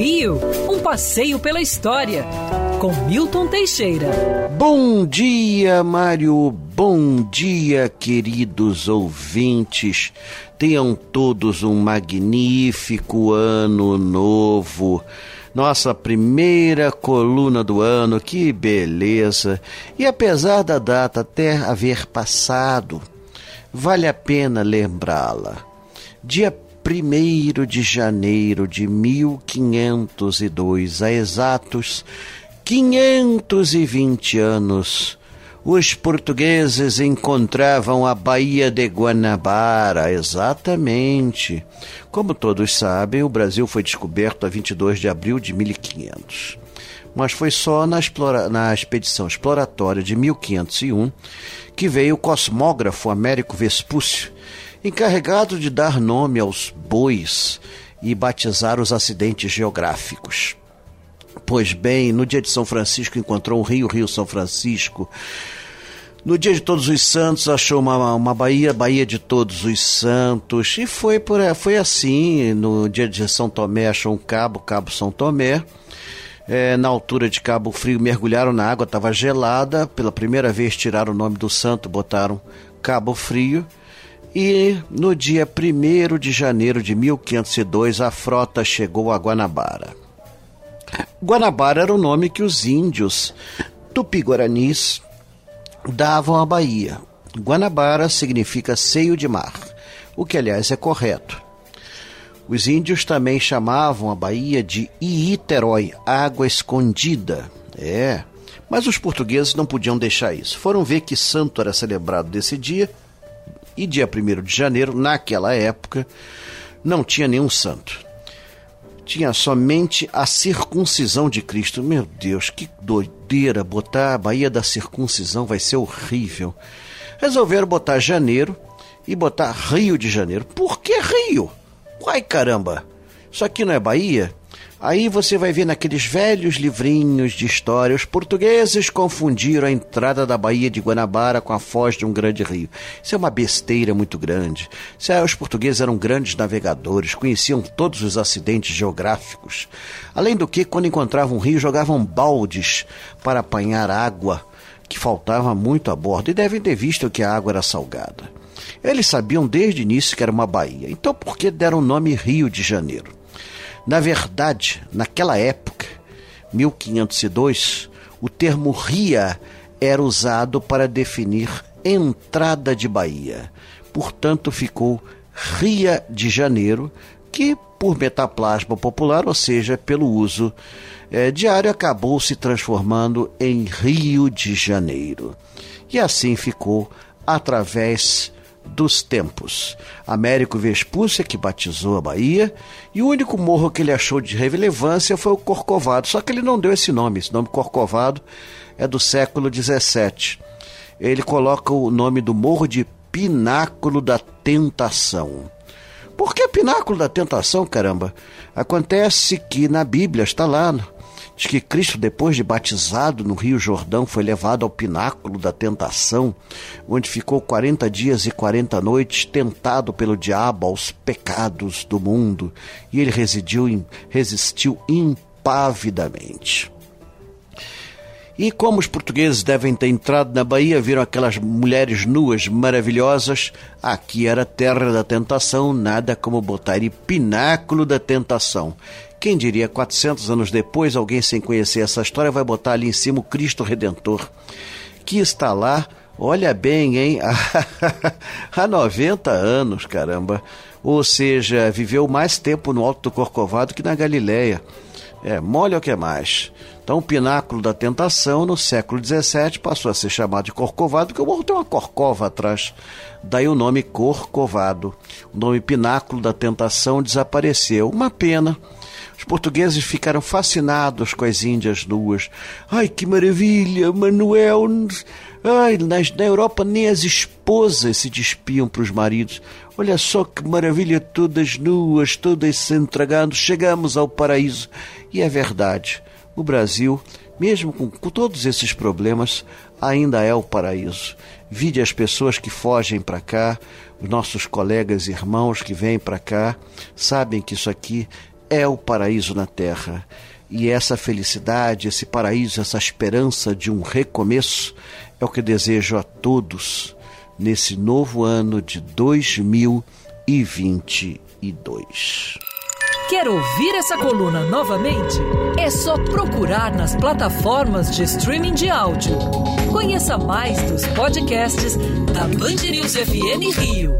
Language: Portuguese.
Rio, um passeio pela história, com Milton Teixeira. Bom dia, Mário. Bom dia, queridos ouvintes. Tenham todos um magnífico ano novo. Nossa primeira coluna do ano, que beleza! E apesar da data até haver passado, vale a pena lembrá-la. Dia 1 de janeiro de 1502, há exatos 520 anos, os portugueses encontravam a Baía de Guanabara, exatamente. Como todos sabem, o Brasil foi descoberto a 22 de abril de 1500. Mas foi só na, explora... na expedição exploratória de 1501 que veio o cosmógrafo Américo Vespúcio encarregado de dar nome aos bois e batizar os acidentes geográficos. Pois bem, no dia de São Francisco encontrou o rio, Rio São Francisco. No dia de Todos os Santos achou uma, uma baía, Baía de Todos os Santos. E foi, por, foi assim. No dia de São Tomé achou um cabo, Cabo São Tomé. É, na altura de Cabo Frio mergulharam na água, estava gelada. Pela primeira vez tiraram o nome do santo, botaram Cabo Frio. E no dia 1 de janeiro de 1502, a frota chegou a Guanabara. Guanabara era o nome que os índios tupi-guaranis davam à Bahia. Guanabara significa seio de mar, o que aliás é correto. Os índios também chamavam a Bahia de Iiterói, água escondida. É, mas os portugueses não podiam deixar isso. Foram ver que santo era celebrado desse dia e dia 1 de janeiro, naquela época, não tinha nenhum santo. Tinha somente a circuncisão de Cristo. Meu Deus, que doideira! Botar a Baía da Circuncisão vai ser horrível. Resolveram botar janeiro e botar Rio de Janeiro. Por que Rio? Uai caramba! Isso aqui não é Bahia? Aí você vai ver naqueles velhos livrinhos de história, os portugueses confundiram a entrada da Baía de Guanabara com a foz de um grande rio. Isso é uma besteira muito grande. Os portugueses eram grandes navegadores, conheciam todos os acidentes geográficos. Além do que, quando encontravam um rio, jogavam baldes para apanhar água, que faltava muito a bordo, e devem ter visto que a água era salgada. Eles sabiam desde o início que era uma baía, então por que deram o nome Rio de Janeiro? Na verdade, naquela época, 1502, o termo ria era usado para definir entrada de Bahia. Portanto, ficou Ria de Janeiro, que por metaplasma popular, ou seja, pelo uso é, diário, acabou se transformando em Rio de Janeiro. E assim ficou através dos tempos. Américo Vespúcia, que batizou a Bahia, e o único morro que ele achou de relevância foi o Corcovado. Só que ele não deu esse nome. Esse nome Corcovado é do século XVII. Ele coloca o nome do morro de Pináculo da Tentação. Por que Pináculo da Tentação, caramba? Acontece que na Bíblia está lá Diz que Cristo, depois de batizado no Rio Jordão, foi levado ao pináculo da tentação, onde ficou 40 dias e 40 noites tentado pelo diabo aos pecados do mundo, e ele residiu, resistiu impavidamente. E como os portugueses devem ter entrado na Bahia, viram aquelas mulheres nuas maravilhosas, aqui era terra da tentação, nada como botar em pináculo da tentação. Quem diria, 400 anos depois, alguém sem conhecer essa história vai botar ali em cima o Cristo Redentor, que está lá, olha bem, hein? Há 90 anos, caramba. Ou seja, viveu mais tempo no Alto do Corcovado que na Galileia. É, mole o que é mais. Então, o pináculo da tentação, no século XVII, passou a ser chamado de Corcovado, porque o morro tem uma corcova atrás. Daí o nome Corcovado. O nome pináculo da tentação desapareceu. Uma pena os portugueses ficaram fascinados com as Índias nuas. Ai, que maravilha, Manuel! Ai, nas, na Europa nem as esposas se despiam para os maridos. Olha só que maravilha, todas nuas, todas se entregando. Chegamos ao paraíso. E é verdade, o Brasil, mesmo com, com todos esses problemas, ainda é o paraíso. Vide as pessoas que fogem para cá, os nossos colegas irmãos que vêm para cá, sabem que isso aqui é o paraíso na terra. E essa felicidade, esse paraíso, essa esperança de um recomeço é o que desejo a todos nesse novo ano de 2022. Quer ouvir essa coluna novamente? É só procurar nas plataformas de streaming de áudio. Conheça mais dos podcasts da Band News FM Rio.